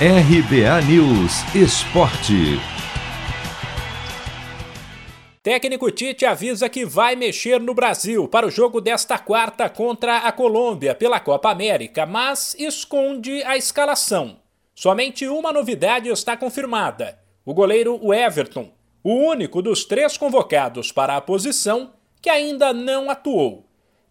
RBA News Esporte. Técnico Tite avisa que vai mexer no Brasil para o jogo desta quarta contra a Colômbia pela Copa América, mas esconde a escalação. Somente uma novidade está confirmada: o goleiro Everton, o único dos três convocados para a posição que ainda não atuou.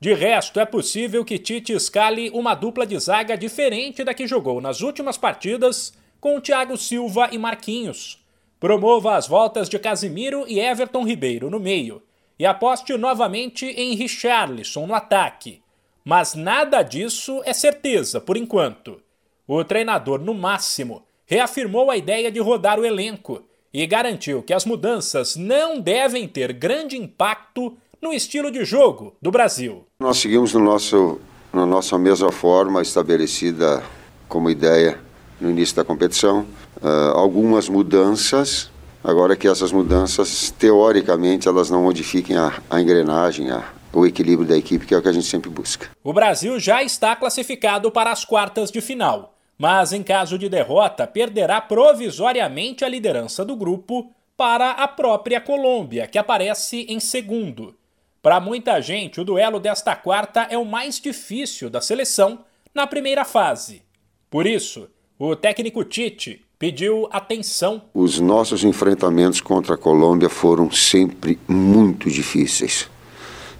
De resto, é possível que Tite escale uma dupla de zaga diferente da que jogou nas últimas partidas com Thiago Silva e Marquinhos. Promova as voltas de Casimiro e Everton Ribeiro no meio e aposte novamente em Richarlison no ataque. Mas nada disso é certeza por enquanto. O treinador, no máximo, reafirmou a ideia de rodar o elenco e garantiu que as mudanças não devem ter grande impacto no estilo de jogo do Brasil. Nós seguimos no nosso, na nossa mesma forma estabelecida como ideia no início da competição. Uh, algumas mudanças, agora que essas mudanças, teoricamente, elas não modifiquem a, a engrenagem, a, o equilíbrio da equipe, que é o que a gente sempre busca. O Brasil já está classificado para as quartas de final, mas em caso de derrota, perderá provisoriamente a liderança do grupo para a própria Colômbia, que aparece em segundo. Para muita gente, o duelo desta quarta é o mais difícil da seleção na primeira fase. Por isso, o técnico Tite pediu atenção. Os nossos enfrentamentos contra a Colômbia foram sempre muito difíceis.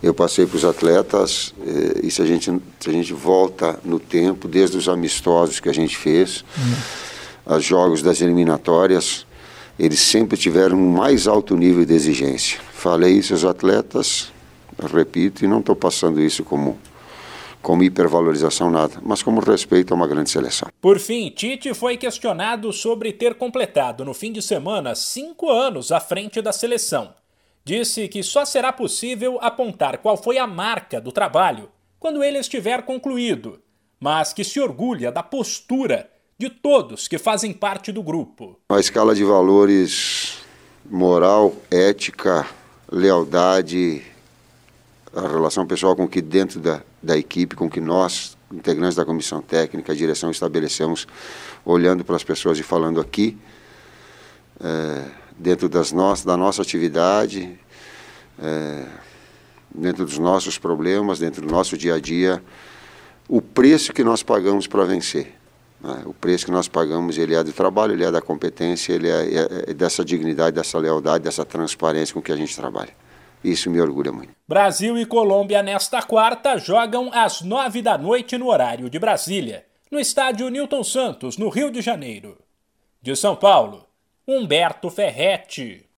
Eu passei para os atletas, eh, e se a, gente, se a gente volta no tempo, desde os amistosos que a gente fez, hum. os jogos das eliminatórias, eles sempre tiveram um mais alto nível de exigência. Falei isso aos atletas, repito, e não estou passando isso como como hipervalorização nada, mas como respeito a uma grande seleção. Por fim, Tite foi questionado sobre ter completado no fim de semana cinco anos à frente da seleção. Disse que só será possível apontar qual foi a marca do trabalho quando ele estiver concluído, mas que se orgulha da postura de todos que fazem parte do grupo. A escala de valores moral, ética, lealdade, a relação pessoal com que dentro da, da equipe, com que nós, integrantes da comissão técnica, direção estabelecemos, olhando para as pessoas e falando aqui, é, dentro das nossas, da nossa atividade, é, dentro dos nossos problemas, dentro do nosso dia a dia, o preço que nós pagamos para vencer. Né? O preço que nós pagamos, ele é do trabalho, ele é da competência, ele é, é, é dessa dignidade, dessa lealdade, dessa transparência com que a gente trabalha. Isso me orgulha muito. Brasil e Colômbia nesta quarta jogam às nove da noite no horário de Brasília, no estádio Newton Santos, no Rio de Janeiro. De São Paulo, Humberto Ferretti.